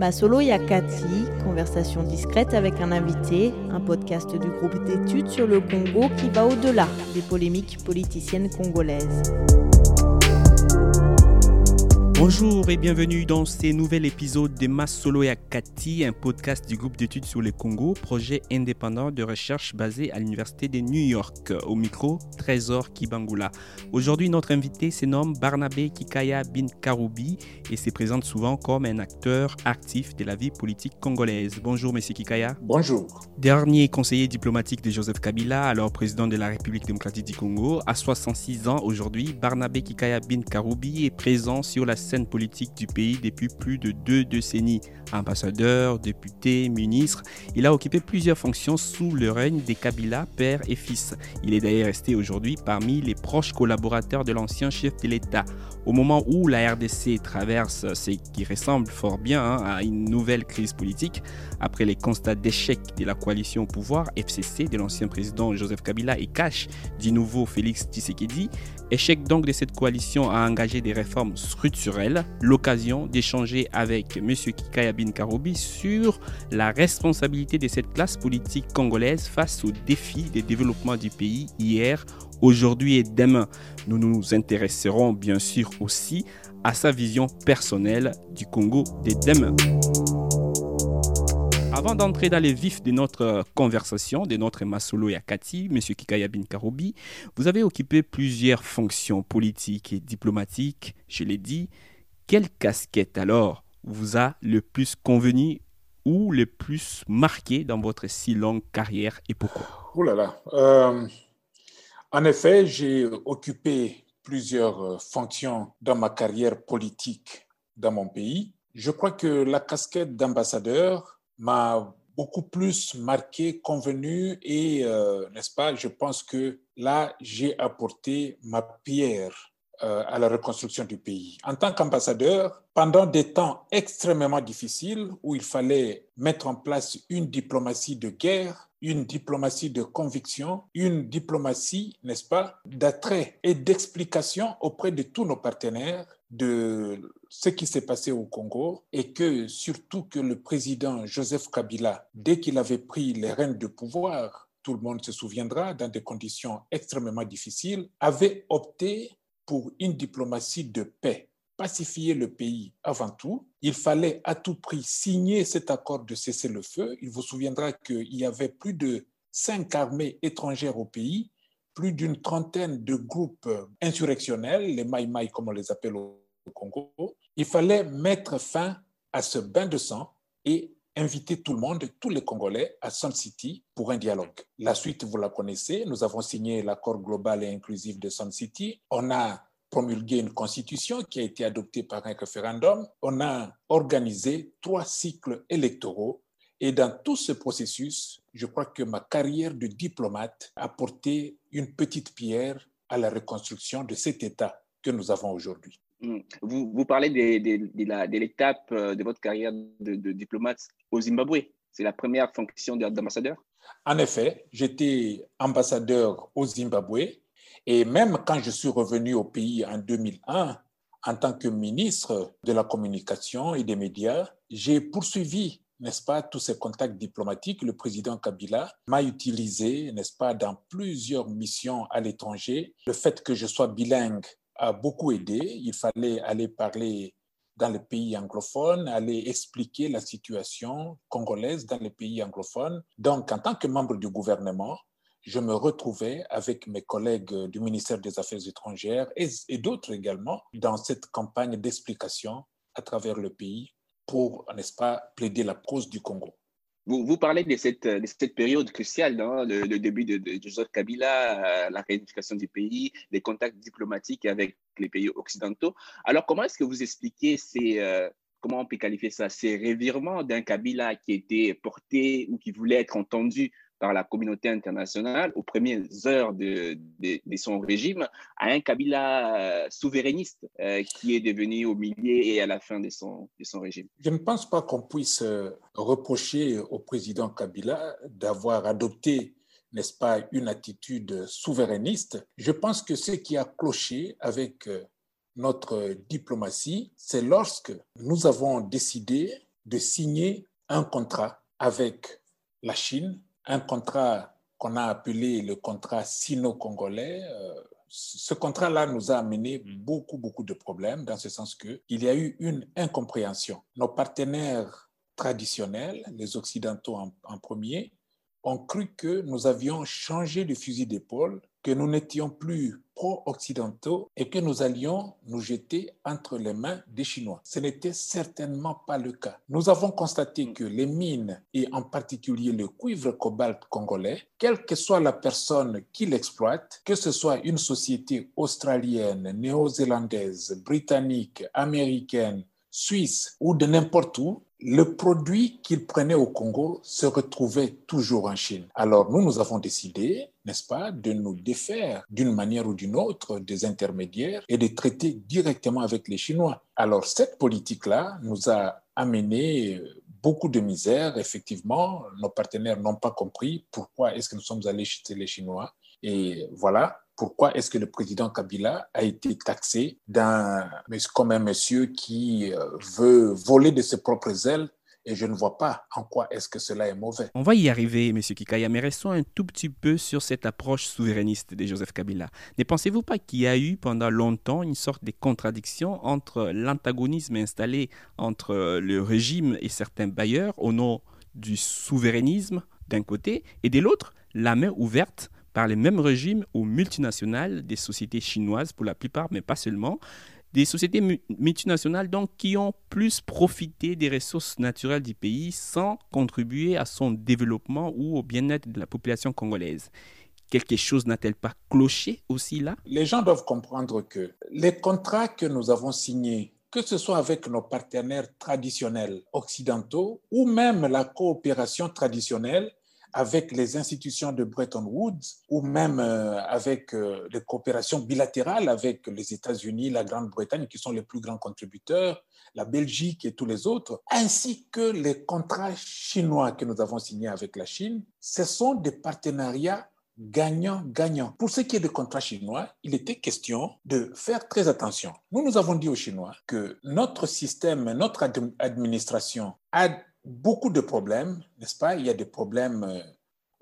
Masolo Yakati, conversation discrète avec un invité, un podcast du groupe d'études sur le Congo qui va au-delà des polémiques politiciennes congolaises. Bonjour et bienvenue dans ce nouvel épisode de Mas Solo et Akati, un podcast du groupe d'études sur le Congo, projet indépendant de recherche basé à l'Université de New York. Au micro, Trésor Kibangula. Aujourd'hui, notre invité se nomme Barnabé Kikaya Bin Karoubi et se présente souvent comme un acteur actif de la vie politique congolaise. Bonjour, monsieur Kikaya. Bonjour. Dernier conseiller diplomatique de Joseph Kabila, alors président de la République démocratique du Congo, à 66 ans aujourd'hui, Barnabé Kikaya Bin Karoubi est présent sur la scène politique du pays depuis plus de deux décennies. Ambassadeur, député, ministre, il a occupé plusieurs fonctions sous le règne des Kabila, père et fils. Il est d'ailleurs resté aujourd'hui parmi les proches collaborateurs de l'ancien chef de l'État. Au moment où la RDC traverse ce qui ressemble fort bien hein, à une nouvelle crise politique, après les constats d'échec de la coalition au pouvoir, FCC, de l'ancien président Joseph Kabila et cash du nouveau Félix Tshisekedi, échec donc de cette coalition à engager des réformes structurelles, l'occasion d'échanger avec M. Kikaya Bin Karoubi sur la responsabilité de cette classe politique congolaise face aux défis des développements du pays hier, aujourd'hui et demain. Nous nous intéresserons bien sûr aussi à sa vision personnelle du Congo de demain. Avant d'entrer dans les vifs de notre conversation, de notre Masolo et Akati, M. Kikaya Bin Karoubi, vous avez occupé plusieurs fonctions politiques et diplomatiques, je l'ai dit. Quelle casquette alors vous a le plus convenu ou le plus marqué dans votre si longue carrière et pourquoi? Oh là là. Euh, en effet, j'ai occupé plusieurs euh, fonctions dans ma carrière politique dans mon pays. Je crois que la casquette d'ambassadeur m'a beaucoup plus marqué, convenu et, euh, n'est-ce pas, je pense que là, j'ai apporté ma pierre euh, à la reconstruction du pays. En tant qu'ambassadeur, pendant des temps extrêmement difficiles où il fallait mettre en place une diplomatie de guerre, une diplomatie de conviction, une diplomatie, n'est-ce pas, d'attrait et d'explication auprès de tous nos partenaires de ce qui s'est passé au Congo et que surtout que le président Joseph Kabila, dès qu'il avait pris les rênes de pouvoir, tout le monde se souviendra, dans des conditions extrêmement difficiles, avait opté pour une diplomatie de paix, pacifier le pays avant tout. Il fallait à tout prix signer cet accord de cessez-le-feu. Il vous souviendra qu'il y avait plus de cinq armées étrangères au pays, plus d'une trentaine de groupes insurrectionnels, les Mai comme on les appelle au Congo. Il fallait mettre fin à ce bain de sang et inviter tout le monde, tous les Congolais, à Sun City pour un dialogue. La suite, vous la connaissez. Nous avons signé l'accord global et inclusif de Sun City. On a promulgué une constitution qui a été adoptée par un référendum. On a organisé trois cycles électoraux. Et dans tout ce processus, je crois que ma carrière de diplomate a porté une petite pierre à la reconstruction de cet État que nous avons aujourd'hui. Hmm. Vous, vous, parlez de, l'étape euh, de votre carrière de, de diplomate au Zimbabwe. C'est la première fonction d'ambassadeur? En effet, j'étais ambassadeur au Zimbabwe et même quand je suis revenu au pays en 2001, en tant que ministre de la communication et des médias, j'ai poursuivi, n'est-ce pas, tous ces contacts diplomatiques. Le président Kabila m'a utilisé, n'est-ce pas, dans plusieurs missions à l'étranger. Le fait que je sois bilingue a beaucoup aidé. Il fallait aller parler dans les pays anglophones, aller expliquer la situation congolaise dans les pays anglophones. Donc, en tant que membre du gouvernement, je me retrouvais avec mes collègues du ministère des Affaires étrangères et, et d'autres également dans cette campagne d'explication à travers le pays pour, n'est-ce pas, plaider la cause du Congo. Vous, vous, parlez de cette, de cette période cruciale, hein, le, début de, Joseph Kabila, euh, la réunification du pays, les contacts diplomatiques avec les pays occidentaux. Alors, comment est-ce que vous expliquez ces, euh, comment on peut qualifier ça, ces revirements d'un Kabila qui était porté ou qui voulait être entendu par la communauté internationale aux premières heures de, son régime à un Kabila euh, souverainiste euh, qui est devenu au milieu et à la fin de son, de son régime. Je ne pense pas qu'on puisse euh, reprocher au président Kabila d'avoir adopté n'est-ce pas, une attitude souverainiste. Je pense que ce qui a cloché avec notre diplomatie, c'est lorsque nous avons décidé de signer un contrat avec la Chine, un contrat qu'on a appelé le contrat sino-congolais. Euh, ce contrat-là nous a amené beaucoup, beaucoup de problèmes, dans ce sens qu'il y a eu une incompréhension. Nos partenaires traditionnels, les Occidentaux en, premier, ont cru que nous avions changé de fusil d'épaule, que nous n'étions plus pro-occidentaux et que nous allions nous jeter entre les mains des Chinois. Ce n'était certainement pas le cas. Nous avons constaté que les mines, et en particulier le cuivre cobalt congolais, quelle que soit la personne qui l'exploite, que ce soit une société australienne, néo-zélandaise, britannique, américaine, suisse ou de n'importe où, le produit qu'il prenait au Congo se retrouvait toujours en Chine. Alors nous, nous avons décidé, n'est-ce pas, de nous défaire d'une manière ou d'une autre des intermédiaires et de traiter directement avec les Chinois. Alors cette politique-là nous a amené beaucoup de misère. Effectivement, nos partenaires n'ont pas compris pourquoi est-ce que nous sommes allés chez les Chinois. Et voilà, pourquoi est-ce que le président Kabila a été taxé comme un monsieur qui euh, veut voler de ses propres ailes et je ne vois pas en quoi est-ce que cela est mauvais. On va y arriver, Monsieur Kikaya, mais restons un tout petit peu sur cette approche souverainiste de Joseph Kabila. Ne pensez-vous pas qu'il y a eu pendant longtemps une sorte de contradiction entre l'antagonisme installé entre le régime et certains bailleurs au nom du souverainisme d'un côté et de l'autre la main ouverte par les mêmes régimes aux multinationales des sociétés chinoises pour la plupart, mais pas seulement. Des sociétés multinationales donc qui ont plus profité des ressources naturelles du pays sans contribuer à son développement ou au bien-être de la population congolaise. Quelque chose n'a-t-elle pas cloché aussi là? Les gens doivent comprendre que les contrats que nous avons signés que ce soit avec nos partenaires traditionnels occidentaux ou même la coopération traditionnelle, avec les institutions de Bretton Woods ou même euh, avec euh, les coopérations bilatérales avec les États-Unis, la Grande-Bretagne, qui sont les plus grands contributeurs, la Belgique et tous les autres, ainsi que les contrats chinois que nous avons signés avec la Chine, ce sont des partenariats gagnant-gagnant. Pour ce qui est des contrats chinois, il était question de faire très attention. Nous, nous avons dit aux Chinois que notre système, notre administration a beaucoup de problèmes, n'est-ce pas? Il y a des problèmes euh,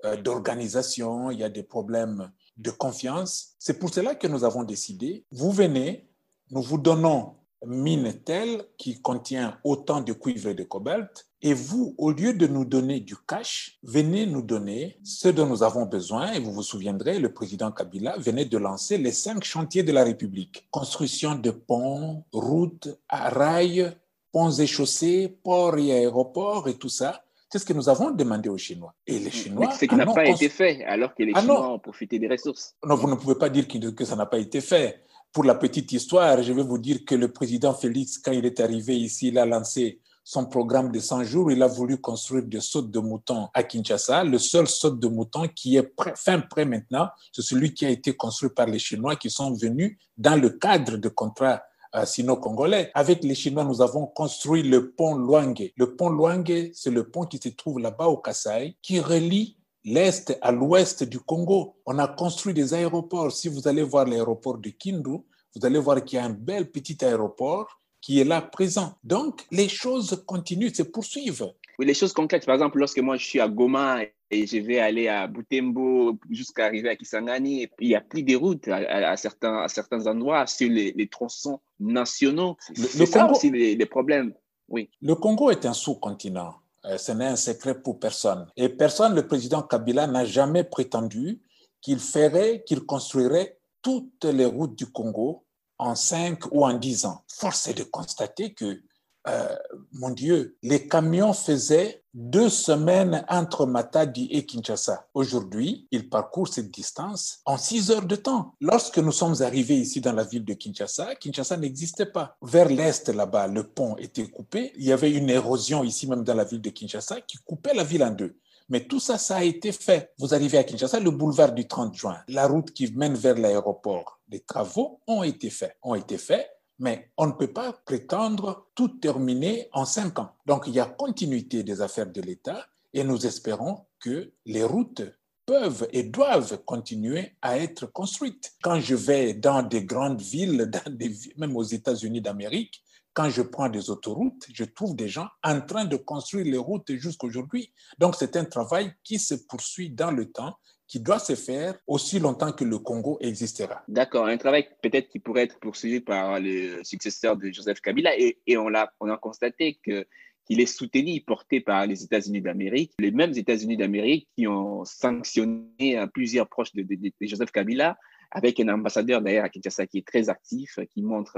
euh, d'organisation, il y a des problèmes de confiance. C'est pour cela que nous avons décidé, vous venez, nous vous donnons mine telle qui contient autant de cuivre et de cobalt, et vous, au lieu de nous donner du cash, venez nous donner ce dont nous avons besoin. Et vous vous souviendrez, le président Kabila venait de lancer les cinq chantiers de la République. Construction de ponts, routes, rails, ponts et chaussées, ports et aéroports et tout ça. C'est ce que nous avons demandé aux Chinois. Et les Chinois. ce qui n'a pas été fait, alors que les ah Chinois ont profité des ressources. Non, vous ne pouvez pas dire que ça n'a pas été fait. Pour la petite histoire, je vais vous dire que le président Félix, quand il est arrivé ici, il a lancé son programme de 100 jours. Il a voulu construire des sautes de moutons à Kinshasa. Le seul saute de mouton qui est fin prêt maintenant, c'est celui qui a été construit par les Chinois qui sont venus dans le cadre de contrats sino-congolais. Avec les Chinois, nous avons construit le pont Luange. Le pont Luange, c'est le pont qui se trouve là-bas au Kasaï, qui relie l'Est à l'Ouest du Congo. On a construit des aéroports. Si vous allez voir l'aéroport de Kindu, vous allez voir qu'il y a un bel petit aéroport qui est là présent. Donc, les choses continuent, se poursuivent. Oui, les choses concrètes. Par exemple, lorsque moi je suis à Goma et je vais aller à Butembo jusqu'à arriver à Kisangani, il n'y a plus de routes à, certains, à certains endroits sur les, les tronçons nationaux. C'est ça aussi les, problèmes. Oui. Le Congo est un sous-continent. Euh, ce n'est un secret pour personne. Et personne, le président Kabila, n'a jamais prétendu qu'il ferait, qu'il construirait toutes les routes du Congo en cinq ou en dix ans. Force est de constater que euh, mon Dieu, les camions faisaient deux semaines entre Matadi et Kinshasa. Aujourd'hui, ils parcourent cette distance en six heures de temps. Lorsque nous sommes arrivés ici dans la ville de Kinshasa, Kinshasa n'existait pas. Vers l'est, là-bas, le pont était coupé. Il y avait une érosion ici même dans la ville de Kinshasa qui coupait la ville en deux. Mais tout ça, ça a été fait. Vous arrivez à Kinshasa, le boulevard du 30 juin, la route qui mène vers l'aéroport, les travaux ont été faits. Ont été faits mais on ne peut pas prétendre tout terminer en cinq ans. Donc il y a continuité des affaires de l'État et nous espérons que les routes peuvent et doivent continuer à être construites. Quand je vais dans des grandes villes, même aux États-Unis d'Amérique, quand je prends des autoroutes, je trouve des gens en train de construire les routes jusqu'aujourd'hui. Donc c'est un travail qui se poursuit dans le temps qui doit se faire aussi longtemps que le Congo existera. D'accord, un travail peut-être qui pourrait être poursuivi par le successeur de Joseph Kabila et, et on, a, on a constaté que qu'il est soutenu, porté par les États-Unis d'Amérique, les mêmes États-Unis d'Amérique qui ont sanctionné plusieurs proches de, Joseph Kabila, avec un ambassadeur d'ailleurs à Kinshasa qui est très actif, qui montre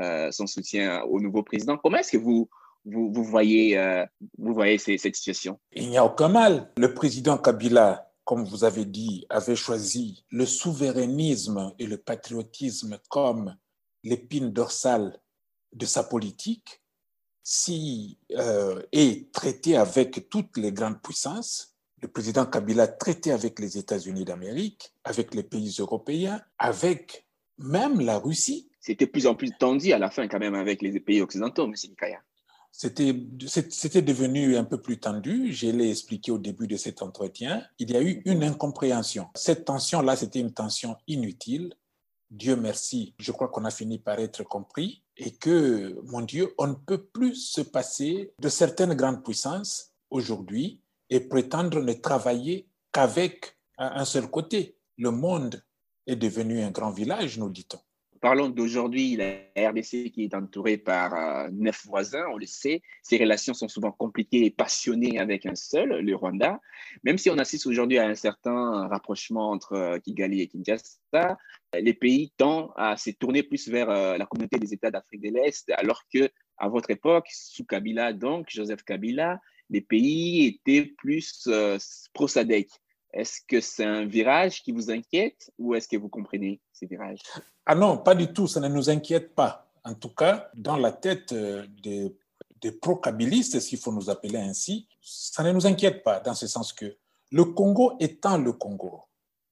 euh, son soutien au nouveau président. Comment est-ce que vous, vous, vous voyez, euh, vous voyez cette situation? Il n'y a aucun mal. Le président Kabila comme vous avez dit, avait choisi le souverainisme et le patriotisme comme l'épine dorsale de sa politique, si euh, est traité avec toutes les grandes puissances, le président Kabila traité avec les États-Unis d'Amérique, avec les pays européens, avec même la Russie. C'était plus en plus tendu à la fin quand même avec les pays occidentaux, M. Nikaya c'était devenu un peu plus tendu. Je l'ai expliqué au début de cet entretien. Il y a eu une incompréhension. Cette tension-là, c'était une tension inutile. Dieu merci, je crois qu'on a fini par être compris et que, mon Dieu, on ne peut plus se passer de certaines grandes puissances aujourd'hui et prétendre ne travailler qu'avec un seul côté. Le monde est devenu un grand village, nous dit-on. Parlons d'aujourd'hui, la RDC qui est entourée par euh, neuf voisins, on le sait. Ses relations sont souvent compliquées et passionnées avec un seul, le Rwanda. Même si on assiste aujourd'hui à un certain rapprochement entre euh, Kigali et Kinshasa, les pays tendent à se tourner plus vers euh, la communauté des États d'Afrique de l'Est, alors que à votre époque, sous Kabila, donc Joseph Kabila, les pays étaient plus pro-SADC. Est-ce que c'est un virage qui vous inquiète ou est-ce que vous comprenez ces virages? Ah non, pas du tout, ça ne nous inquiète pas. En tout cas, dans la tête euh, des, des pro-kabilistes, s'il faut nous appeler ainsi, ça ne nous inquiète pas dans ce sens que le Congo étant le Congo,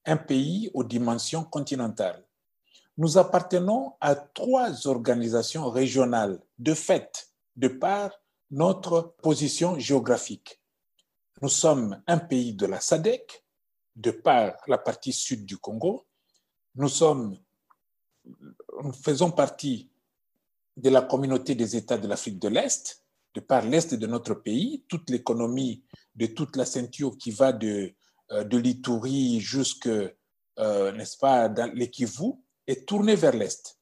un pays aux dimensions continentales, nous appartenons à trois organisations régionales de fait, de par notre position géographique. Nous sommes un pays de la SADEC, de par la partie sud du Congo. Nous sommes, nous faisons partie de la communauté des États de l'Afrique de l'Est, de par l'Est de notre pays, toute l'économie de toute la ceinture qui va de, euh, de l'Itourie jusque, euh, n'est-ce pas, dans est tournée vers l'Est.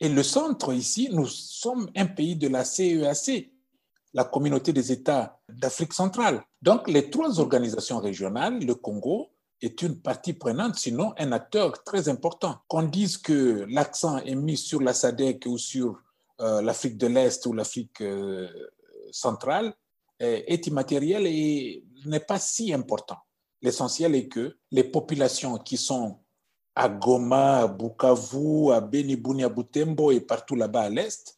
Et le centre ici, nous sommes un pays de la CEAC, la communauté des États d'Afrique centrale. Donc, les trois organisations régionales, le Congo est une partie prenante, sinon un acteur très important. Qu'on dise que l'accent est mis sur la SADC ou sur euh, l'Afrique de l'Est ou l'Afrique euh, centrale est immatériel et n'est pas si important. L'essentiel est que les populations qui sont à Goma, à Bukavu, à Beni, à Butembo et partout là-bas à l'Est,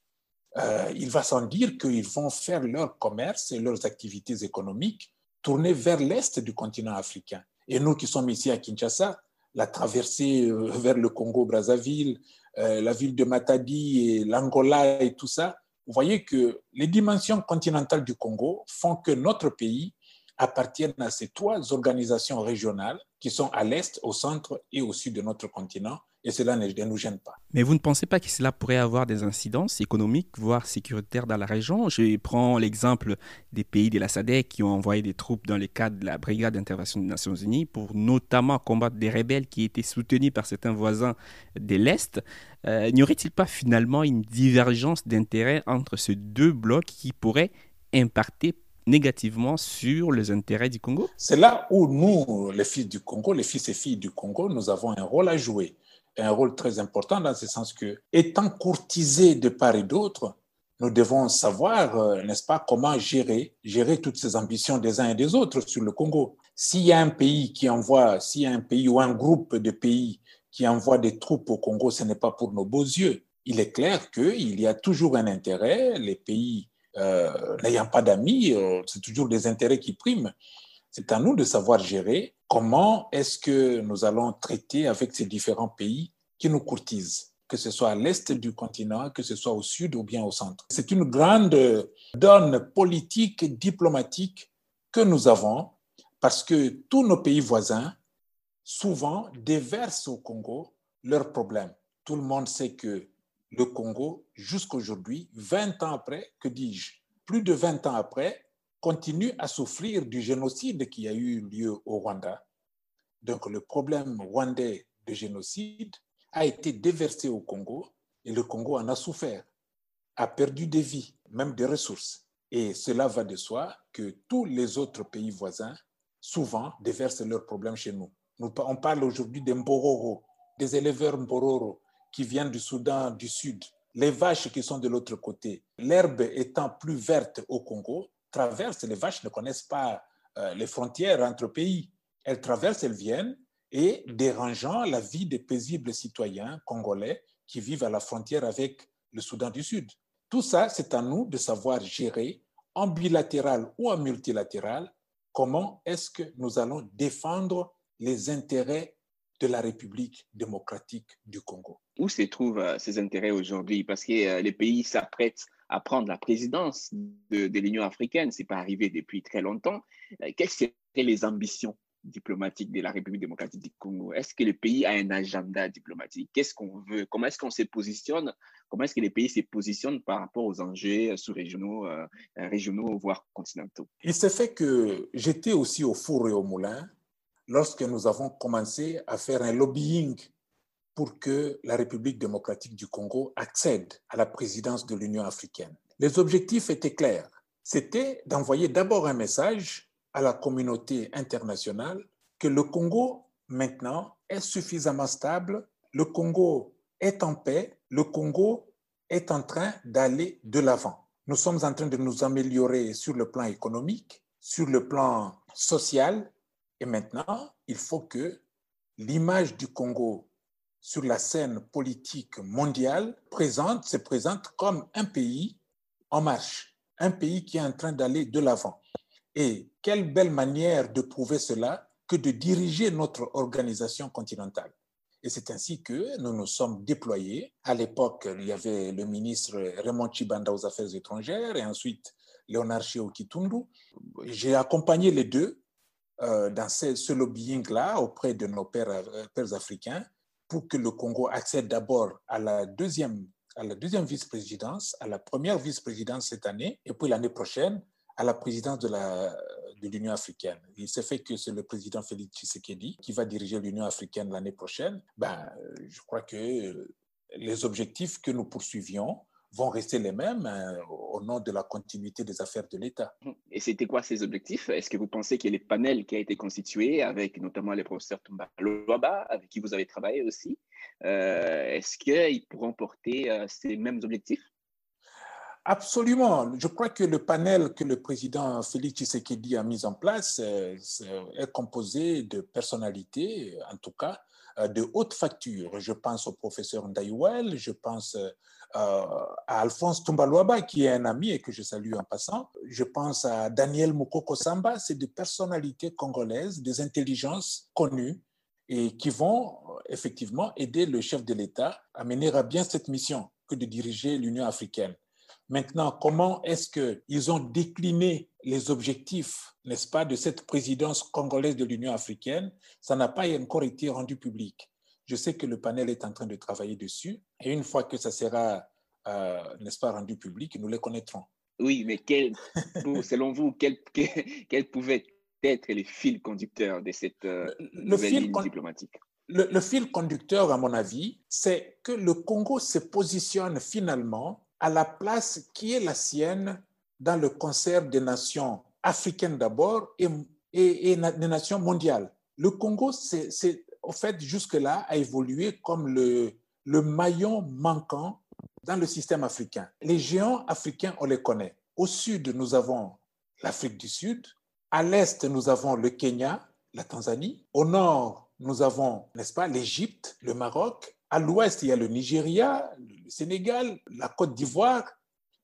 euh, il va sans dire qu'ils vont faire leur commerce et leurs activités économiques tourner vers l'est du continent africain. Et nous qui sommes ici à Kinshasa, la traversée euh, vers le Congo-Brazzaville, euh, la ville de Matadi et l'Angola et tout ça, vous voyez que les dimensions continentales du Congo font que notre pays appartienne à ces trois organisations régionales qui sont à l'est, au centre et au sud de notre continent et cela ne, nous gêne pas. Mais vous ne pensez pas que cela pourrait avoir des incidences économiques, voire sécuritaires dans la région? Je prends l'exemple des pays de la SADC qui ont envoyé des troupes dans le cadre de la brigade d'intervention des Nations Unies pour notamment combattre des rebelles qui étaient soutenus par certains voisins de l'Est. Euh, n'y aurait-il pas finalement une divergence d'intérêts entre ces deux blocs qui pourrait impacter négativement sur les intérêts du Congo? C'est là où nous, les fils du Congo, les fils et filles du Congo, nous avons un rôle à jouer un rôle très important dans ce sens que, étant courtisés de part et d'autre, nous devons savoir, euh, n'est-ce pas, comment gérer, gérer toutes ces ambitions des uns et des autres sur le Congo. S'il y a un pays qui envoie, s'il y a un pays ou un groupe de pays qui envoie des troupes au Congo, ce n'est pas pour nos beaux yeux. Il est clair qu'il y a toujours un intérêt, les pays euh, n'ayant pas d'amis, euh, c'est toujours des intérêts qui priment. C'est à nous de savoir gérer comment est-ce que nous allons traiter avec ces différents pays qui nous courtisent, que ce soit à l'est du continent, que ce soit au sud ou bien au centre? C'est une grande donne politique diplomatique que nous avons parce que tous nos pays voisins, souvent, déversent au Congo leurs problèmes. Tout le monde sait que le Congo jusqu'aujourd'hui, 20 ans après, que dis-je, plus de 20 ans après, continue à souffrir du génocide qui a eu lieu au Rwanda. Donc le problème rwandais de génocide a été déversé au Congo et le Congo en a souffert, a perdu des vies, même des ressources. Et cela va de soi que tous les autres pays voisins, souvent, déversent leurs problèmes chez nous. On parle aujourd'hui des Mbororo, des éleveurs Mbororo qui viennent du Soudan du Sud, les vaches qui sont de l'autre côté. L'herbe étant plus verte au Congo, traversent, les vaches ne connaissent pas euh, les frontières entre pays. Elles traversent, elles viennent et dérangeant la vie des paisibles citoyens congolais qui vivent à la frontière avec le Soudan du Sud. Tout ça, c'est à nous de savoir gérer en bilatéral ou en multilatéral comment est-ce que nous allons défendre les intérêts de la République démocratique du Congo. Où se trouvent euh, ces intérêts aujourd'hui? Parce que euh, les pays s'apprêtent à prendre la présidence de, l'Union africaine. Ce n'est pas arrivé depuis très longtemps. Euh, quelles seraient les ambitions diplomatiques de la République démocratique du Congo? Est-ce que le pays a un agenda diplomatique? Qu'est-ce qu'on veut? Comment est-ce qu'on se positionne? Comment est-ce que les pays se positionnent par rapport aux enjeux sous-régionaux, régionaux, voire continentaux? Il s'est fait que j'étais aussi au four et au moulin lorsque nous avons commencé à faire un lobbying pour que la République démocratique du Congo accède à la présidence de l'Union africaine. Les objectifs étaient clairs. C'était d'envoyer d'abord un message à la communauté internationale que le Congo, maintenant, est suffisamment stable, le Congo est en paix, le Congo est en train d'aller de l'avant. Nous sommes en train de nous améliorer sur le plan économique, sur le plan social, et maintenant, il faut que l'image du Congo sur la scène politique mondiale se présente comme un pays en marche, un pays qui est en train d'aller de l'avant. Et quelle belle manière de prouver cela que de diriger notre organisation continentale. Et c'est ainsi que nous nous sommes déployés. À l'époque, il y avait le ministre Raymond Chibanda aux Affaires étrangères et ensuite Léonard Cheo Kitundu. J'ai accompagné les deux euh, dans ce, lobbying-là auprès de nos pères, euh, pères, africains pour que le Congo accède d'abord à la deuxième, deuxième vice-présidence, à la première vice-présidence cette année, et puis l'année prochaine à la présidence de la de l'Union africaine. Il s'est fait que c'est le président Félix Tshisekedi qui va diriger l'Union africaine l'année prochaine. Ben, je crois que les objectifs que nous poursuivions vont rester les mêmes euh, au nom de la continuité des affaires de l'État. Et c'était quoi ces objectifs? Est-ce que vous pensez que les panels qui a été constitué avec notamment les professeurs Tumba Loaba, avec qui vous avez travaillé aussi, euh, est-ce qu'ils pourront porter euh, ces mêmes objectifs? Absolument. Je crois que le panel que le président Félix Tshisekedi a mis en place est composé de personnalités, en tout cas, de haute facture. Je pense au professeur Ndaïwel, je pense à Alphonse Tumbaluaba, qui est un ami et que je salue en passant. Je pense à Daniel Mukoko Samba, c'est des personnalités congolaises, des intelligences connues et qui vont effectivement aider le chef de l'État à mener à bien cette mission que de diriger l'Union africaine. Maintenant, comment est-ce qu'ils ont décliné les objectifs, n'est-ce pas, de cette présidence congolaise de l'Union africaine? Ça n'a pas encore été rendu public. Je sais que le panel est en train de travailler dessus et une fois que ça sera, euh, n'est-ce pas, rendu public, nous les connaîtrons. Oui, mais quel, selon vous, quels quel pouvaient être les fils conducteurs de cette euh, le, fil ligne diplomatique? le, le, fil conducteur, à mon avis, c'est que le Congo se positionne finalement à la place qui est la sienne dans le concert des nations africaines d'abord et, et, et, des nations mondiales. Le Congo, c'est au fait, jusque-là, a évolué comme le, le maillon manquant dans le système africain. Les géants africains, on les connaît. Au sud, nous avons l'Afrique du Sud. À l'est, nous avons le Kenya, la Tanzanie. Au nord, nous avons, n'est-ce pas, l'Égypte, le Maroc. À l'ouest, il y a le Nigeria, le Sénégal, la Côte d'Ivoire.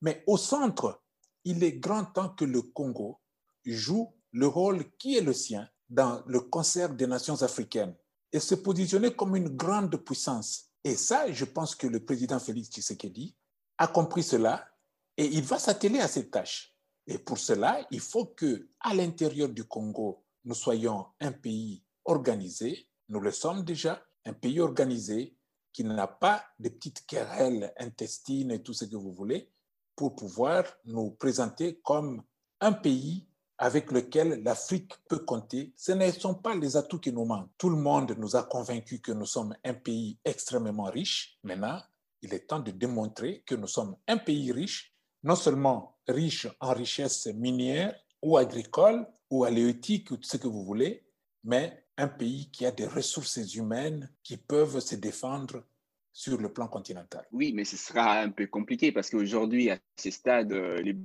Mais au centre, il est grand temps que le Congo joue le rôle qui est le sien dans le concert des nations africaines et se positionner comme une grande puissance. Et ça, je pense que le président Félix Tshisekedi a compris cela et il va s'atteler à cette tâche. Et pour cela, il faut que, à l'intérieur du Congo, nous soyons un pays organisé. Nous le sommes déjà, un pays organisé qui n'a pas de petites querelles intestines et tout ce que vous voulez, pour pouvoir nous présenter comme un pays avec lequel l'Afrique peut compter. Ce ne sont pas les atouts qui nous manquent. Tout le monde nous a convaincus que nous sommes un pays extrêmement riche. Maintenant, il est temps de démontrer que nous sommes un pays riche, non seulement riche en richesses minières ou agricoles ou halieutiques ou tout ce que vous voulez, mais un pays qui a des ressources humaines qui peuvent se défendre sur le plan continental. Oui, mais ce sera un peu compliqué parce qu'aujourd'hui, à ce stade, euh, les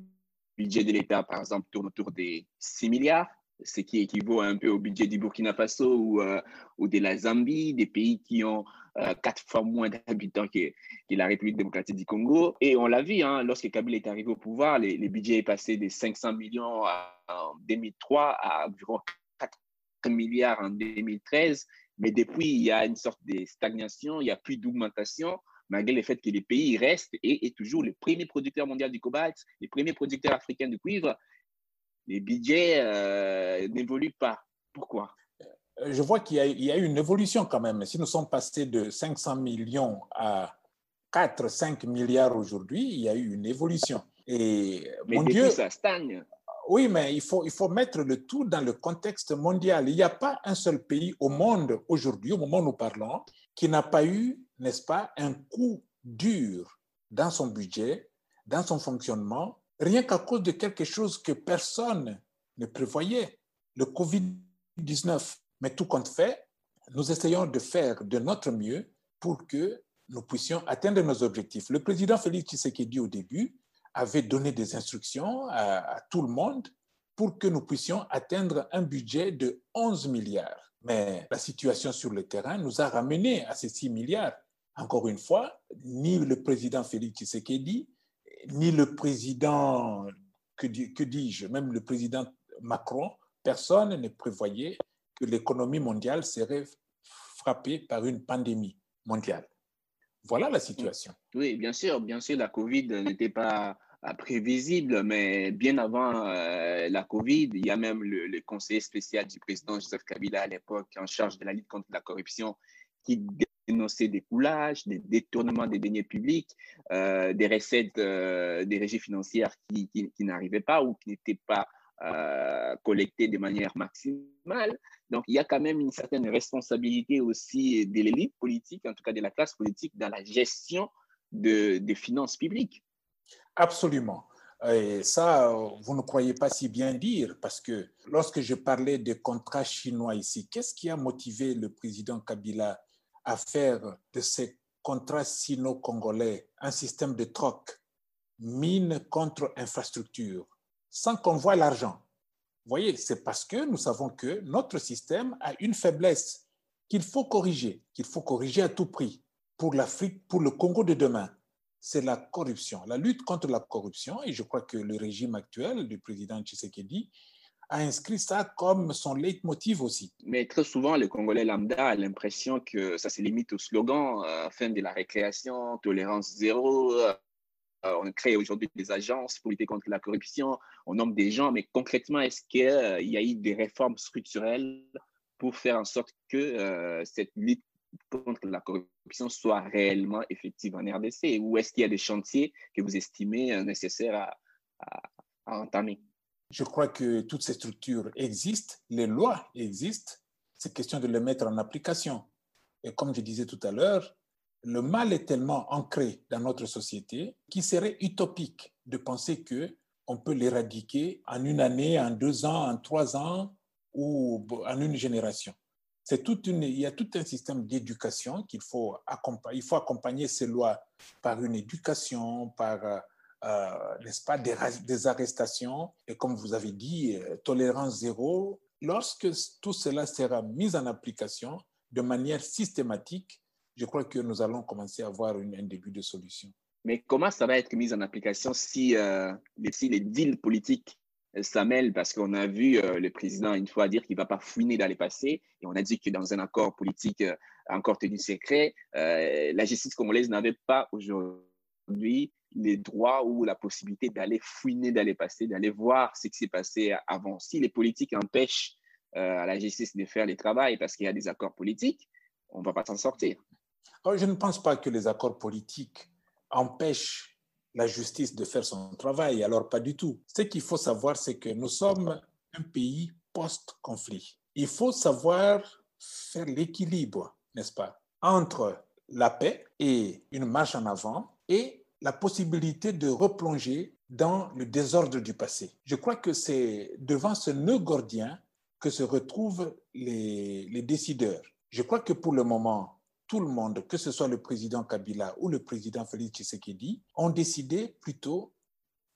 budgets de l'État, par exemple, tournent autour des 6 milliards, ce qui équivaut un peu au budget du Burkina Faso ou, euh, ou de la Zambie, des pays qui ont euh, quatre fois moins d'habitants que, la République démocratique du Congo. Et on l'a vu, hein, lorsque Kabila est arrivé au pouvoir, les, les budgets est passé de 500 millions en 2003 à environ 4 milliards en 2013. Mais depuis, il y a une sorte de stagnation, il n'y a plus d'augmentation, malgré le fait que les pays restent et est toujours le premier producteur mondial du cobalt, le premier producteur africain de cuivre. Les budgets euh, n'évoluent pas. Pourquoi? Euh, Je vois qu'il y, y, a eu une évolution quand même. Si nous sommes passés de 500 millions à 4, 5 milliards aujourd'hui, il y a eu une évolution. Et Mais mon Dieu, ça stagne. Oui, mais il faut, il faut mettre le tout dans le contexte mondial. Il n'y a pas un seul pays au monde aujourd'hui, au moment où nous parlons, qui n'a pas eu, n'est-ce pas, un coup dur dans son budget, dans son fonctionnement, rien qu'à cause de quelque chose que personne ne prévoyait, le Covid-19. Mais tout compte fait, nous essayons de faire de notre mieux pour que nous puissions atteindre nos objectifs. Le président Félix Tshisekedi au début avait donné des instructions à, à, tout le monde pour que nous puissions atteindre un budget de 11 milliards. Mais la situation sur le terrain nous a ramenés à ces 6 milliards. Encore une fois, ni le président Félix Tshisekedi, ni le président, que, que dis-je, même le président Macron, personne ne prévoyait que l'économie mondiale serait frappée par une pandémie mondiale. Voilà la situation. Oui, bien sûr, bien sûr, la COVID n'était pas prévisible, mais bien avant euh, la COVID, il y a même le, le, conseiller spécial du président Joseph Kabila à l'époque en charge de la lutte contre la corruption qui dénonçait des coulages, des détournements des deniers publics, euh, des recettes euh, des régies financières qui, qui, n'arrivaient pas ou qui n'étaient pas collectées de manière maximale. Donc, il y a quand même une certaine responsabilité aussi de l'élite politique, en tout cas de la classe politique, dans la gestion de, des finances publiques. Absolument. Et ça, vous ne croyez pas si bien dire, parce que lorsque je parlais des contrats chinois ici, qu'est-ce qui a motivé le président Kabila à faire de ces contrats sino-congolais un système de troc, mine contre infrastructure, sans qu'on voit l'argent? Vous voyez, c'est parce que nous savons que notre système a une faiblesse qu'il faut corriger, qu'il faut corriger à tout prix pour l'Afrique, pour le Congo de demain c'est la corruption, la lutte contre la corruption. Et je crois que le régime actuel du président Tshisekedi a inscrit ça comme son leitmotiv aussi. Mais très souvent, le Congolais lambda a l'impression que ça se limite au slogan euh, fin de la récréation, tolérance zéro. Euh, on crée aujourd'hui des agences pour lutter contre la corruption, on nomme des gens, mais concrètement, est-ce qu'il euh, y a eu des réformes structurelles pour faire en sorte que euh, cette lutte contre la corruption soit réellement effective en RDC Ou est-ce qu'il y a des chantiers que vous estimez nécessaires à, à, à entamer? Je crois que toutes ces structures existent, les lois existent, c'est question de les mettre en application. Et comme je disais tout à l'heure, le mal est tellement ancré dans notre société qu'il serait utopique de penser que on peut l'éradiquer en une année, en deux ans, en trois ans ou en une génération. C'est toute une, il y a tout un système d'éducation qu'il faut accompagner. Il faut accompagner ces lois par une éducation, par, euh, n'est-ce pas, des, arrestations. Et comme vous avez dit, euh, tolérance zéro. Lorsque tout cela sera mis en application de manière systématique, je crois que nous allons commencer à avoir un début de solution. Mais comment ça va être mis en application si, euh, si les deals politiques ça mêle parce qu'on a vu euh, le président une fois dire qu'il ne va pas fouiner dans les passés et on a dit que dans un accord politique euh, encore tenu secret, euh, la justice congolaise n'avait pas aujourd'hui les droits ou la possibilité d'aller fouiner dans les passés, d'aller voir ce qui s'est passé avant. Si les politiques empêchent à la justice de faire le travail parce qu'il y a des accords politiques, on ne va pas s'en sortir. Je ne pense pas que les accords politiques empêchent la justice de faire son travail. Alors, pas du tout. Ce qu'il faut savoir, c'est que nous sommes un pays post-conflit. Il faut savoir faire l'équilibre, n'est-ce pas, entre la paix et une marche en avant et la possibilité de replonger dans le désordre du passé. Je crois que c'est devant ce nœud gordien que se retrouvent les, les décideurs. Je crois que pour le moment, tout le monde, que ce soit le président Kabila ou le président Félix Tshisekedi, ont décidé plutôt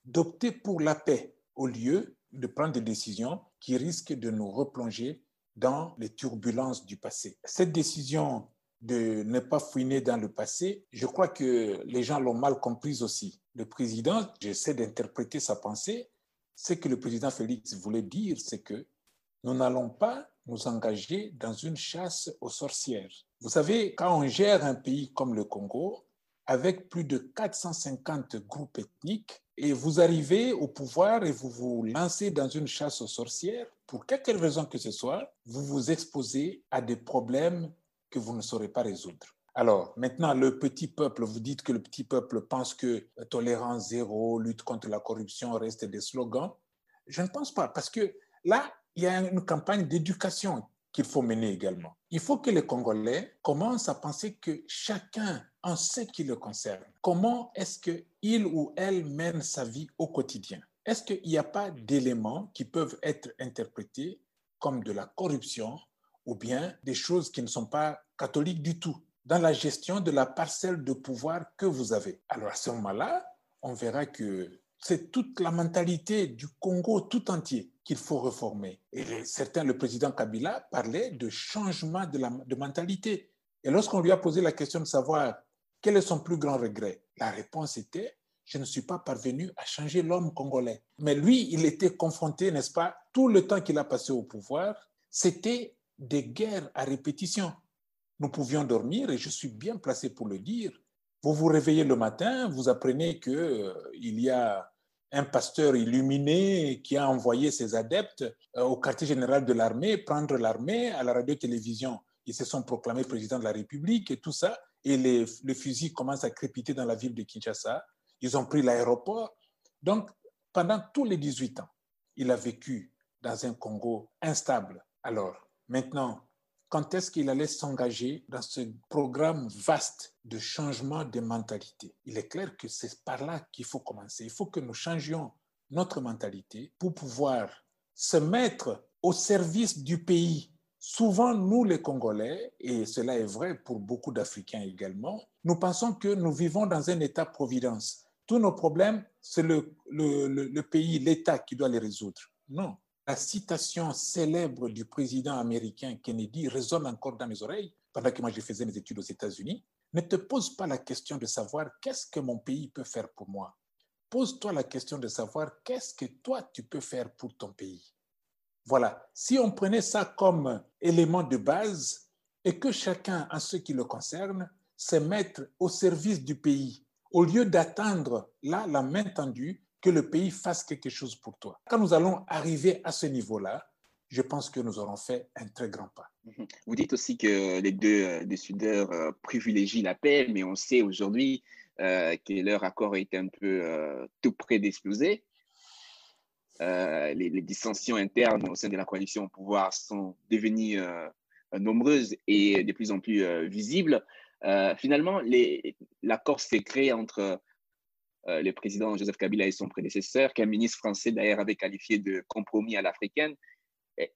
d'opter pour la paix au lieu de prendre des décisions qui risquent de nous replonger dans les turbulences du passé. Cette décision de ne pas fouiner dans le passé, je crois que les gens l'ont mal comprise aussi. Le président, j'essaie d'interpréter sa pensée, ce que le président Félix voulait dire, c'est que nous n'allons pas nous engager dans une chasse aux sorcières. Vous savez, quand on gère un pays comme le Congo, avec plus de 450 groupes ethniques, et vous arrivez au pouvoir et vous vous lancez dans une chasse aux sorcières, pour quelque raison que ce soit, vous vous exposez à des problèmes que vous ne saurez pas résoudre. Alors, maintenant, le petit peuple, vous dites que le petit peuple pense que tolérance zéro, lutte contre la corruption reste des slogans. Je ne pense pas, parce que là, il y a une campagne d'éducation qu'il faut mener également. Il faut que les Congolais commencent à penser que chacun en ce qui le concerne. Comment est-ce qu'il ou elle mène sa vie au quotidien? Est-ce qu'il n'y a pas d'éléments qui peuvent être interprétés comme de la corruption ou bien des choses qui ne sont pas catholiques du tout dans la gestion de la parcelle de pouvoir que vous avez? Alors à ce moment-là, on verra que c'est toute la mentalité du Congo tout entier qu'il faut réformer. Et certains, le président Kabila parlait de changement de, mentalité. Et lorsqu'on lui a posé la question de savoir quel est son plus grand regret, la réponse était je ne suis pas parvenu à changer l'homme congolais. Mais lui, il était confronté, n'est-ce pas, tout le temps qu'il a passé au pouvoir, c'était des guerres à répétition. Nous pouvions dormir, et je suis bien placé pour le dire. Vous vous réveillez le matin, vous apprenez qu'il euh, il y a un pasteur illuminé qui a envoyé ses adeptes euh, au quartier général de l'armée, prendre l'armée à la radio-télévision. Ils se sont proclamés président de la République et tout ça. Et les, les fusils commencent à crépiter dans la ville de Kinshasa. Ils ont pris l'aéroport. Donc, pendant tous les 18 ans, il a vécu dans un Congo instable. Alors, maintenant, quand est-ce qu'il allait s'engager dans ce programme vaste de changement des mentalités Il est clair que c'est par là qu'il faut commencer. Il faut que nous changions notre mentalité pour pouvoir se mettre au service du pays. Souvent, nous les Congolais, et cela est vrai pour beaucoup d'Africains également, nous pensons que nous vivons dans un État-providence. Tous nos problèmes, c'est le, pays, l'État qui doit les résoudre. Non, la citation célèbre du président américain Kennedy résonne encore dans mes oreilles pendant que moi je faisais mes études aux États-Unis. Ne te pose pas la question de savoir qu'est-ce que mon pays peut faire pour moi. Pose-toi la question de savoir qu'est-ce que toi tu peux faire pour ton pays. Voilà, si on prenait ça comme élément de base et que chacun, en ce qui le concerne, se mette au service du pays, au lieu d'attendre là la main tendue que le pays fasse quelque chose pour toi. Quand nous allons arriver à ce niveau-là, je pense que nous aurons fait un très grand pas. Vous dites aussi que les deux euh, décideurs euh, privilégient la paix, mais on sait aujourd'hui euh, que leur accord est un peu tout près d'exploser. les, dissensions internes au sein de la coalition au pouvoir sont devenues nombreuses et de plus en plus visibles. finalement, l'accord s'est créé entre euh, le président Joseph Kabila et son prédécesseur, qu'un ministre français d'ailleurs avait qualifié de compromis à l'africaine.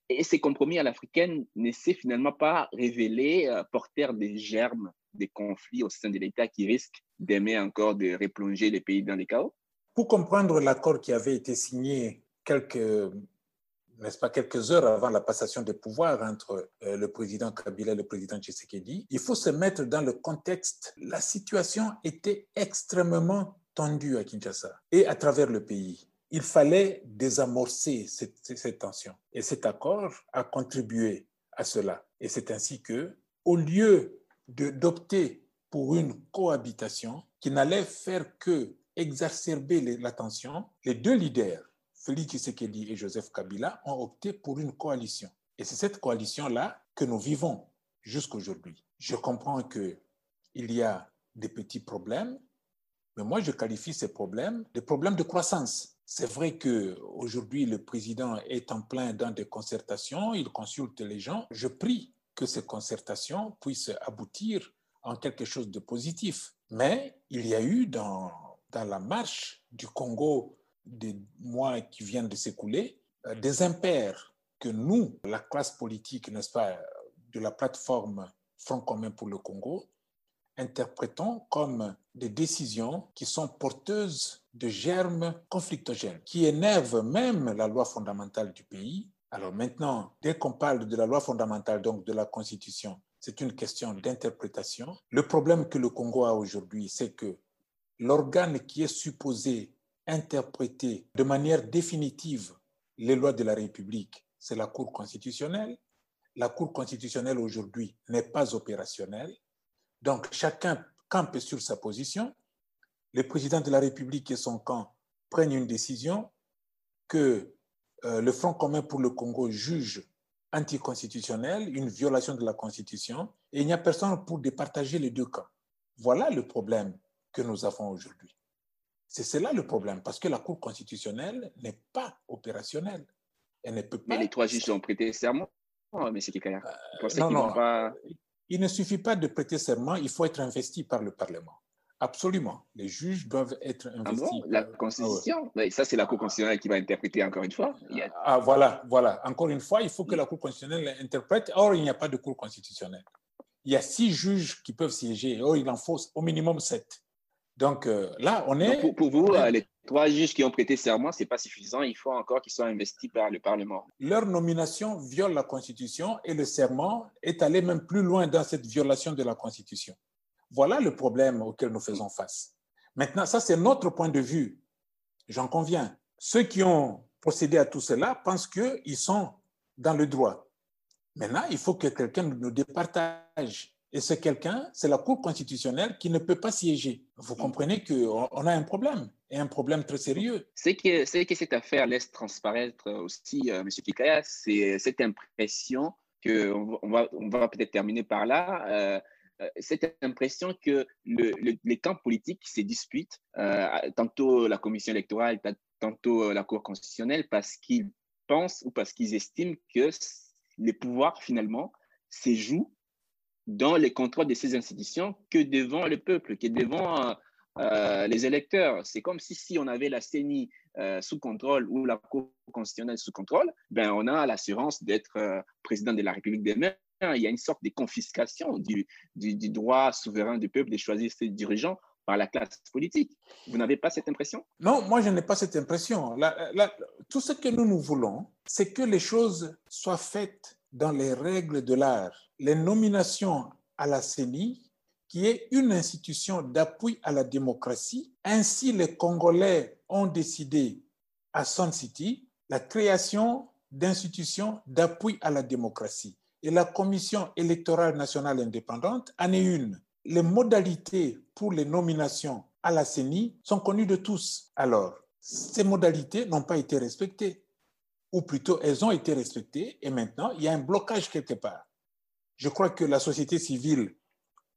Et, ces compromis à l'africaine ne s'est finalement pas révélé euh, porteur des germes des conflits au sein de l'État qui risquent d'aimer encore de replonger les pays dans les chaos Pour comprendre l'accord qui avait été signé quelques n'est-ce pas, quelques heures avant la passation de pouvoir entre euh, le président Kabila et le président Tshisekedi, il faut se mettre dans le contexte. La situation était extrêmement tendue à Kinshasa et à travers le pays. Il fallait désamorcer cette, tension. Et cet accord a contribué à cela. Et c'est ainsi que, au lieu d'opter pour une cohabitation qui n'allait faire que exacerber la tension, les deux leaders, Félix Tshisekedi et Joseph Kabila, ont opté pour une coalition. Et c'est cette coalition-là que nous vivons jusqu'aujourd'hui. Je comprends que il y a des petits problèmes, mais moi je qualifie ces problèmes des problèmes de croissance. C'est vrai que aujourd'hui le président est en plein dans des concertations, il consulte les gens. Je prie que ces concertations puissent aboutir en quelque chose de positif. Mais il y a eu dans, dans la marche du Congo des mois qui viennent de s'écouler euh, des impairs que nous, la classe politique, n'est-ce pas, de la plateforme Front commun pour le Congo, interprétons comme des décisions qui sont porteuses de germes conflictogènes, qui énervent même la loi fondamentale du pays. Alors maintenant, dès qu'on parle de la loi fondamentale, donc de la Constitution, c'est une question d'interprétation. Le problème que le Congo a aujourd'hui, c'est que l'organe qui est supposé interpréter de manière définitive les lois de la République, c'est la Cour constitutionnelle. La Cour constitutionnelle aujourd'hui n'est pas opérationnelle. Donc chacun campe sur sa position. Le président de la République et son camp prennent une décision que euh, le Front commun pour le Congo juge anticonstitutionnelle, une violation de la Constitution, et il n'y a personne pour départager les deux camps. Voilà le problème que nous avons aujourd'hui. C'est cela le problème, parce que la Cour constitutionnelle n'est pas opérationnelle. Elle ne peut pas... Mais les trois juges ont prêté serment, M. Kikaya. Euh, non, non, pas... il ne suffit pas de prêter serment, il faut être investi par le Parlement. Absolument. Les juges doivent être ah investis. la Constitution? Ça, c'est la Cour constitutionnelle qui va interpréter encore une fois. Ah, voilà, voilà. Encore une fois, il faut que la Cour constitutionnelle interprète. Or, il n'y a pas de Cour constitutionnelle. Il y a six juges qui peuvent siéger. Or, il en faut au minimum sept. Donc euh, là, on est. pour, vous, euh, les trois juges qui ont prêté serment, ce n'est pas suffisant. Il faut encore qu'ils soient investis par le Parlement. Leur nomination viole la Constitution et le serment est allé même plus loin dans cette violation de la Constitution. Voilà le problème auquel nous faisons face. Maintenant, ça, c'est notre point de vue. J'en conviens. Ceux qui ont procédé à tout cela pensent qu'ils sont dans le droit. Maintenant, il faut que quelqu'un nous départage. Et ce quelqu'un, c'est la Cour constitutionnelle qui ne peut pas siéger. Vous comprenez qu'on a un problème, et un problème très sérieux. C'est que, que cette affaire laisse transparaître aussi, euh, M. Kikaya, c'est cette impression va, on va peut-être terminer par là, euh, euh, cette impression que les camps politiques se disputent, euh, tantôt la commission électorale, tantôt euh, la Cour constitutionnelle, parce qu'ils pensent ou parce qu'ils estiment que les pouvoirs, finalement, se jouent dans les contrôles de ces institutions que devant le peuple, que devant les électeurs. C'est comme si, si on avait la CENI sous contrôle ou la Cour constitutionnelle sous contrôle, ben, on a l'assurance d'être président de la République demain il y a une sorte de confiscation du, du, droit souverain du peuple de choisir ses dirigeants par la classe politique. Vous n'avez pas cette impression? Non, moi je n'ai pas cette impression. tout ce que nous nous voulons, c'est que les choses soient faites dans les règles de l'art. Les nominations à la CENI, qui est une institution d'appui à la démocratie, ainsi les Congolais ont décidé à Sun City la création d'institutions d'appui à la démocratie et la Commission électorale nationale indépendante en est une. Les modalités pour les nominations à la CENI sont connues de tous. Alors, ces modalités n'ont pas été respectées, ou plutôt elles ont été respectées, et maintenant, il y a un blocage quelque part. Je crois que la société civile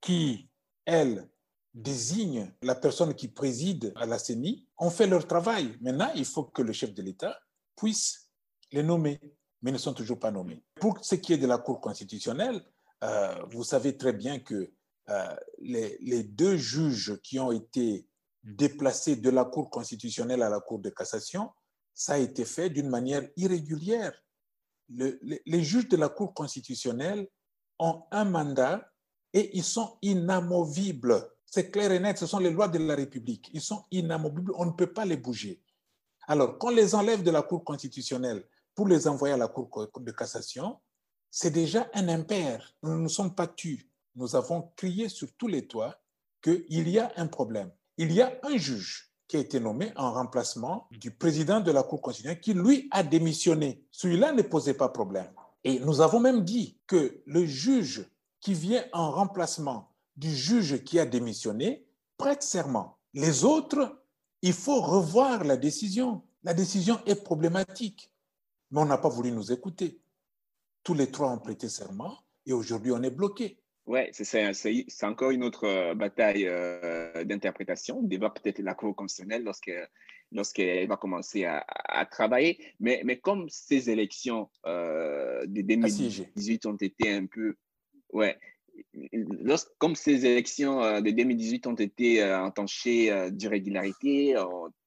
qui, elle, désigne la personne qui préside à la CENI ont fait leur travail. Maintenant, il faut que le chef de l'État puisse les nommer mais ne sont toujours pas nommés. Pour ce qui est de la Cour constitutionnelle, euh, vous savez très bien que euh, les, deux juges qui ont été déplacés de la Cour constitutionnelle à la Cour de cassation, ça a été fait d'une manière irrégulière. Le, les, les juges de la Cour constitutionnelle ont un mandat et ils sont inamovibles. C'est clair et net, ce sont les lois de la République. Ils sont inamovibles, on ne peut pas les bouger. Alors, qu'on les enlève de la Cour constitutionnelle pour les envoyer à la Cour de cassation, c'est déjà un impair. Nous ne nous sommes pas tus. Nous avons crié sur tous les toits qu'il y a un problème. Il y a un juge qui a été nommé en remplacement du président de la Cour constitutionnelle qui, lui, a démissionné. Celui-là ne posait pas problème. Et nous avons même dit que le juge qui vient en remplacement du juge qui a démissionné prête serment. Les autres, il faut revoir la décision. La décision est problématique. Mais on n'a pas voulu nous écouter. Tous les trois ont prêté serment et aujourd'hui on est bloqué. Ouais, c'est encore une autre euh, bataille euh, d'interprétation. Débat peut-être la Cour constitutionnelle lorsqu'elle va commencer à, travailler. Mais, mais comme ces élections euh, de 2018 ont été un peu. Ouais. comme ces élections de 2018 ont été entachées d'irrégularité,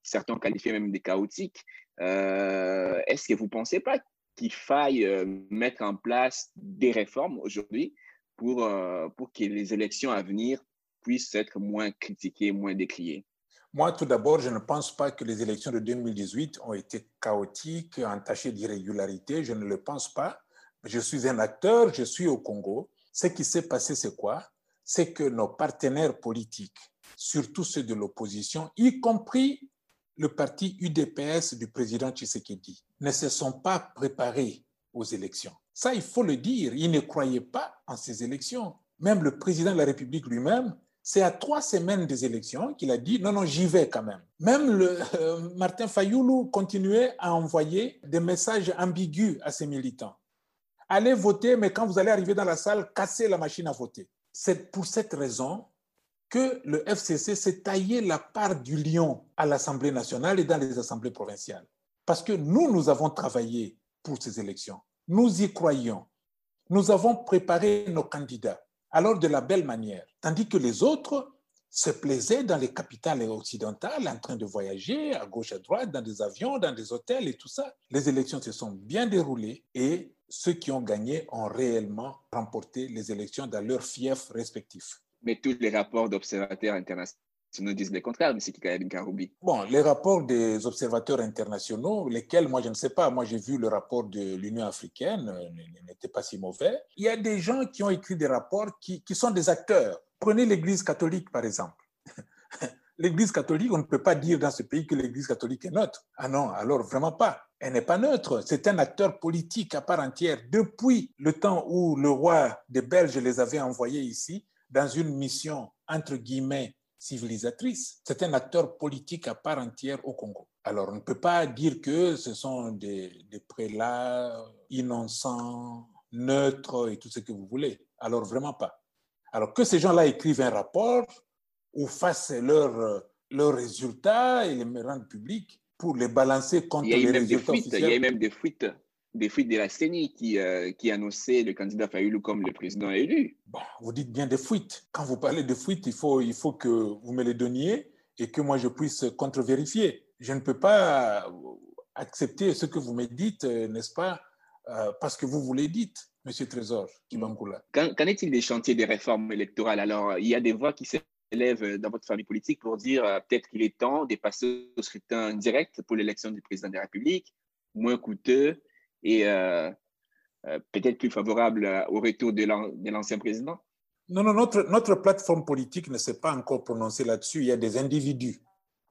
certains ont qualifié même de chaotiques, est-ce que vous ne pensez pas qu'il faille mettre en place des réformes aujourd'hui pour, euh, pour que les élections à venir puissent être moins critiquées, moins décriées? Moi, tout d'abord, je ne pense pas que les élections de 2018 ont été chaotiques, entachées d'irrégularité. Je ne le pense pas. Je suis un acteur, je suis au Congo. Ce qui s'est passé, c'est quoi? C'est que nos partenaires politiques, surtout ceux de l'opposition, y compris le parti UDPS du président Tshisekedi, ne se sont pas préparés aux élections. Ça, il faut le dire. Il ne croyait pas en ces élections. Même le président de la République lui-même, c'est à trois semaines des élections qu'il a dit non, non, j'y vais quand même. Même euh, Martin Fayoulou continuait à envoyer des messages ambigus à ses militants. Allez voter, mais quand vous allez arriver dans la salle, cassez la machine à voter. C'est pour cette raison que le FCC s'est taillé la part du lion à l'Assemblée nationale et dans les assemblées provinciales. Parce que nous, nous avons travaillé pour ces élections. Nous y croyons. Nous avons préparé nos candidats, alors de la belle manière, tandis que les autres se plaisaient dans les capitales occidentales en train de voyager à gauche, à droite, dans des avions, dans des hôtels et tout ça. Les élections se sont bien déroulées et ceux qui ont gagné ont réellement remporté les élections dans leurs fiefs respectifs. Mais tous les rapports d'observateurs internationaux nous disent le contraire, M. Karoubi. Bon, les rapports des observateurs internationaux, lesquels, moi, je ne sais pas, moi, j'ai vu le rapport de l'Union africaine, euh, n'était pas si mauvais. Il y a des gens qui ont écrit des rapports qui, qui sont des acteurs. Prenez l'Église catholique, par exemple. L'Église catholique, on ne peut pas dire dans ce pays que l'Église catholique est neutre. Ah non, alors vraiment pas. Elle n'est pas neutre. C'est un acteur politique à part entière. Depuis le temps où le roi des Belges les avait envoyés ici, dans une mission, entre guillemets, civilisatrice. C'est un acteur politique à part entière au Congo. Alors, on ne peut pas dire que ce sont des, prélats innocents, neutres et tout ce que vous voulez. Alors, vraiment pas. Alors, que ces gens-là écrivent un rapport ou fassent leurs leur résultats et les rendent publics pour les balancer contre les résultats officiels. Il y a même des fuites des fuites de la CENI qui, euh, qui annonçait le candidat Fayoulou comme le président élu. Bon, vous dites bien des fuites. Quand vous parlez de fuites, il faut, il faut que vous me les donniez et que moi je puisse contre-vérifier. Je ne peux pas accepter ce que vous me dites, euh, n'est-ce pas, euh, parce que vous vous le dites, Monsieur Trésor Kibangoula. Qu'en est-il des chantiers des réformes électorales? Alors, il y a des voix qui s'élèvent dans votre famille politique pour dire peut-être qu'il est temps de passer au scrutin direct pour l'élection du président de la République, moins coûteux, et euh, euh, peut-être plus favorable euh, au retour de l'ancien président? Non, non, notre, notre plateforme politique ne s'est pas encore prononcée là-dessus. Il y a des individus.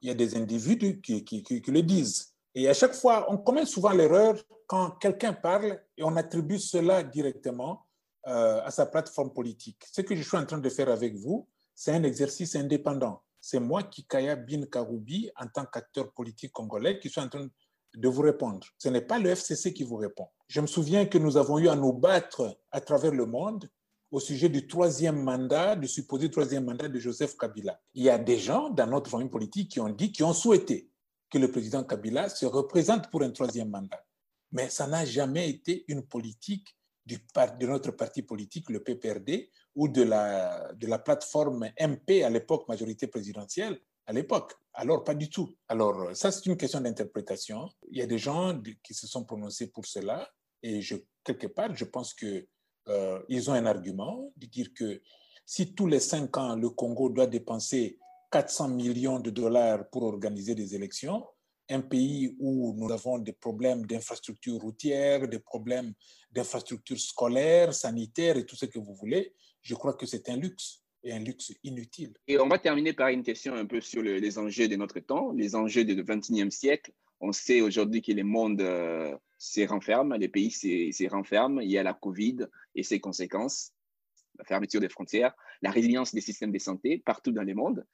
Il y a des individus qui, qui, qui, le disent. Et à chaque fois, on commet souvent l'erreur quand quelqu'un parle et on attribue cela directement à sa plateforme politique. Ce que je suis en train de faire avec vous, c'est un exercice indépendant. C'est moi, Kikaya Bin Karoubi, en tant qu'acteur politique congolais, qui suis en train de vous répondre. Ce n'est pas le FCC qui vous répond. Je me souviens que nous avons eu à nous battre à travers le monde au sujet du troisième mandat, du supposé troisième mandat de Joseph Kabila. Il y a des gens dans notre famille politique qui ont dit, qui ont souhaité que le président Kabila se représente pour un troisième mandat. Mais ça n'a jamais été une politique de notre parti politique, le PPRD, ou de la, de la plateforme MP à l'époque, majorité présidentielle, à l'époque. Alors, pas du tout. Alors, ça, c'est une question d'interprétation. Il y a des gens qui se sont prononcés pour cela. Et je, quelque part, je pense qu'ils euh, ont un argument de dire que si tous les cinq ans, le Congo doit dépenser 400 millions de dollars pour organiser des élections, un pays où nous avons des problèmes d'infrastructures routières, des problèmes d'infrastructures scolaires, sanitaires et tout ce que vous voulez, je crois que c'est un luxe un luxe inutile. Et on va terminer par une question un peu sur les enjeux de notre temps, les enjeux du XXIe siècle. On sait aujourd'hui que le monde euh, se renferme, les pays se, renferment. Il y a la COVID et ses conséquences, la fermeture des frontières, la résilience des systèmes de santé partout dans le monde.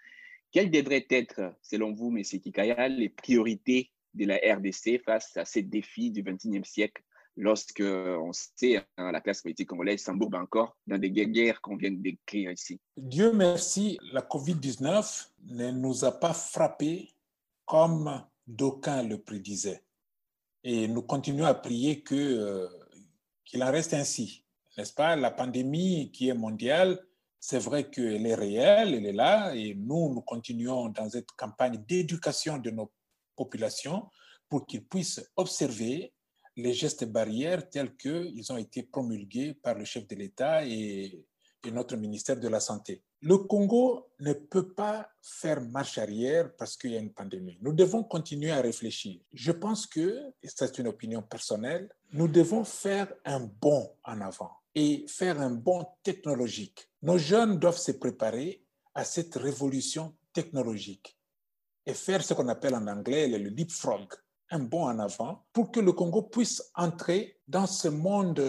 Quelles devraient être, selon vous, M. Kikaya, les priorités de la RDC face à ces défis du XXIe siècle lorsque on sait hein, la classe politique congolaise s'embourbe encore dans des guerres qu'on vient de décrire ici Dieu merci, la COVID-19 ne nous a pas frappés comme d'aucuns le prédisaient. Et nous continuons à prier que, euh, qu'il en reste ainsi. N'est-ce pas? La pandémie qui est mondiale, c'est vrai qu'elle est réelle, elle est là, et nous, nous continuons dans cette campagne d'éducation de nos populations pour qu'ils puissent observer les gestes barrières tels qu'ils ont été promulgués par le chef de l'État et, notre ministère de la Santé. Le Congo ne peut pas faire marche arrière parce qu'il y a une pandémie. Nous devons continuer à réfléchir. Je pense que, et c'est une opinion personnelle, nous devons faire un bond en avant et faire un bond technologique. Nos jeunes doivent se préparer à cette révolution technologique et faire ce qu'on appelle en anglais le leapfrog, un bond en avant pour que le Congo puisse entrer dans ce monde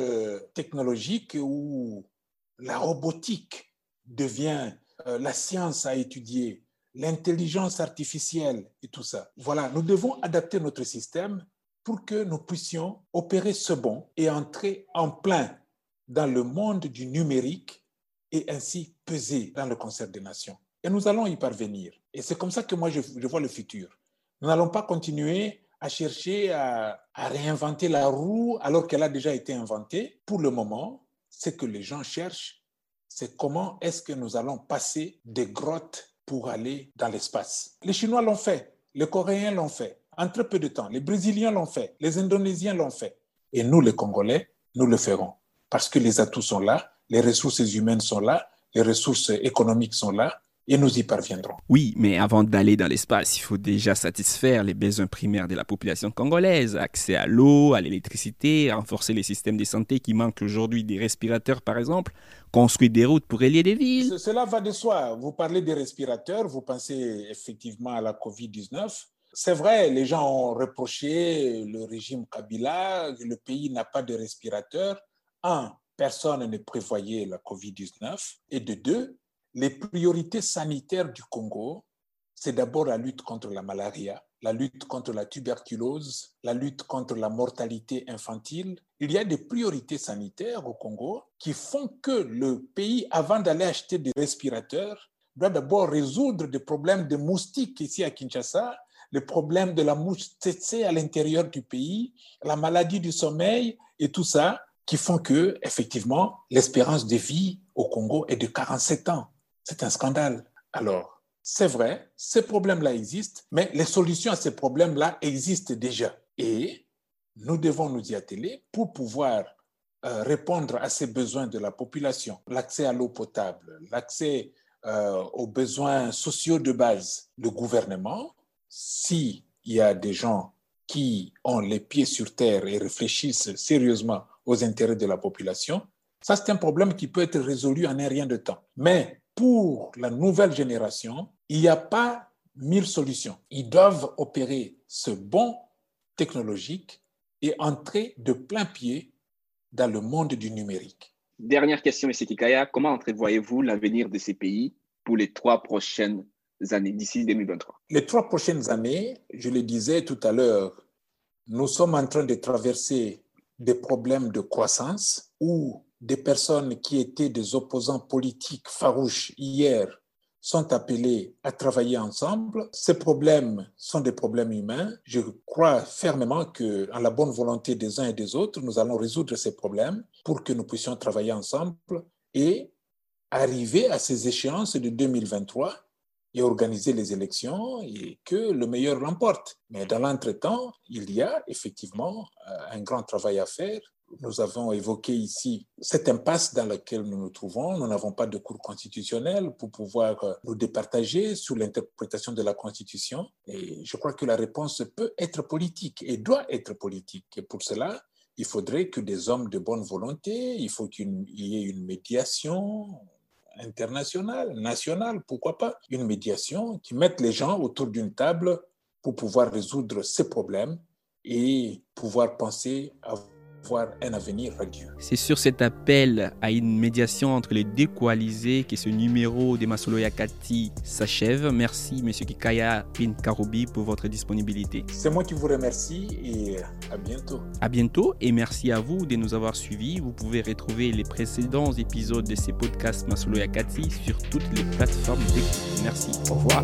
technologique où la robotique devient euh, la science à étudier, l'intelligence artificielle et tout ça. Voilà, nous devons adapter notre système pour que nous puissions opérer ce bond et entrer en plein dans le monde du numérique et ainsi peser dans le concert des nations. Et nous allons y parvenir. Et c'est comme ça que moi je vois le futur. Nous n'allons pas continuer à chercher à, réinventer la roue alors qu'elle a déjà été inventée. Pour le moment, ce que les gens cherchent, c'est comment est-ce que nous allons passer des grottes pour aller dans l'espace. Les Chinois l'ont fait, les Coréens l'ont fait, en très peu de temps. Les Brésiliens l'ont fait, les Indonésiens l'ont fait. Et nous, les Congolais, nous le ferons. Parce que les atouts sont là, les ressources humaines sont là, les ressources économiques sont là, et nous y parviendrons. Oui, mais avant d'aller dans l'espace, il faut déjà satisfaire les besoins primaires de la population congolaise, accès à l'eau, à l'électricité, renforcer les systèmes de santé qui manquent aujourd'hui des respirateurs par exemple, construire des routes pour relier des villes. Cela va de soi. Vous parlez des respirateurs, vous pensez effectivement à la COVID-19. C'est vrai, les gens ont reproché le régime Kabila, le pays n'a pas de respirateurs. Un, personne ne prévoyait la COVID-19. Et de deux, les priorités sanitaires du Congo, c'est d'abord la lutte contre la malaria, la lutte contre la tuberculose, la lutte contre la mortalité infantile. Il y a des priorités sanitaires au Congo qui font que le pays, avant d'aller acheter des respirateurs, doit d'abord résoudre des problèmes de moustiques ici à Kinshasa, le problème de la mouche tsetse à l'intérieur du pays, la maladie du sommeil et tout ça, qui font que, effectivement, l'espérance de vie au Congo est de 47 ans. C'est un scandale. Alors, c'est vrai, ces problèmes-là existent, mais les solutions à ces problèmes-là existent déjà. Et nous devons nous y atteler pour pouvoir euh, répondre à ces besoins de la population, l'accès à l'eau potable, l'accès euh, aux besoins sociaux de base. Le gouvernement, s'il y a des gens qui ont les pieds sur terre et réfléchissent sérieusement aux intérêts de la population, ça c'est un problème qui peut être résolu en un rien de temps. Mais pour la nouvelle génération, il n'y a pas mille solutions. Ils doivent opérer ce bon technologique et entrer de plein pied dans le monde du numérique. Dernière question, M. Kikaya. Comment entrevoyez-vous l'avenir de ces pays pour les trois prochaines années, d'ici 2023 Les trois prochaines années, je le disais tout à l'heure, nous sommes en train de traverser des problèmes de croissance où des personnes qui étaient des opposants politiques farouches hier sont appelés à travailler ensemble. Ces problèmes sont des problèmes humains. Je crois fermement que, en la bonne volonté des uns et des autres, nous allons résoudre ces problèmes pour que nous puissions travailler ensemble et arriver à ces échéances de 2023 et organiser les élections et que le meilleur l'emporte. Mais dans l'entretemps, il y a effectivement un grand travail à faire nous avons évoqué ici cette impasse dans laquelle nous nous trouvons. Nous n'avons pas de cours constitutionnel pour pouvoir euh, nous départager sur l'interprétation de la Constitution. Et je crois que la réponse peut être politique et doit être politique. Et pour cela, il faudrait que des hommes de bonne volonté, il faut qu'il y ait une médiation internationale, nationale, pourquoi pas, une médiation qui mette les gens autour d'une table pour pouvoir résoudre ces problèmes et pouvoir penser à voir un avenir radieux. C'est sur cet appel à une médiation entre les deux coalisés que ce numéro de Masolo Yakati s'achève. Merci, M. Kikaya Pinkarobi, pour votre disponibilité. C'est moi qui vous remercie et à bientôt. À bientôt et merci à vous de nous avoir suivis. Vous pouvez retrouver les précédents épisodes de ces podcasts Masolo Yakati sur toutes les plateformes d'écoute. Merci. Au revoir.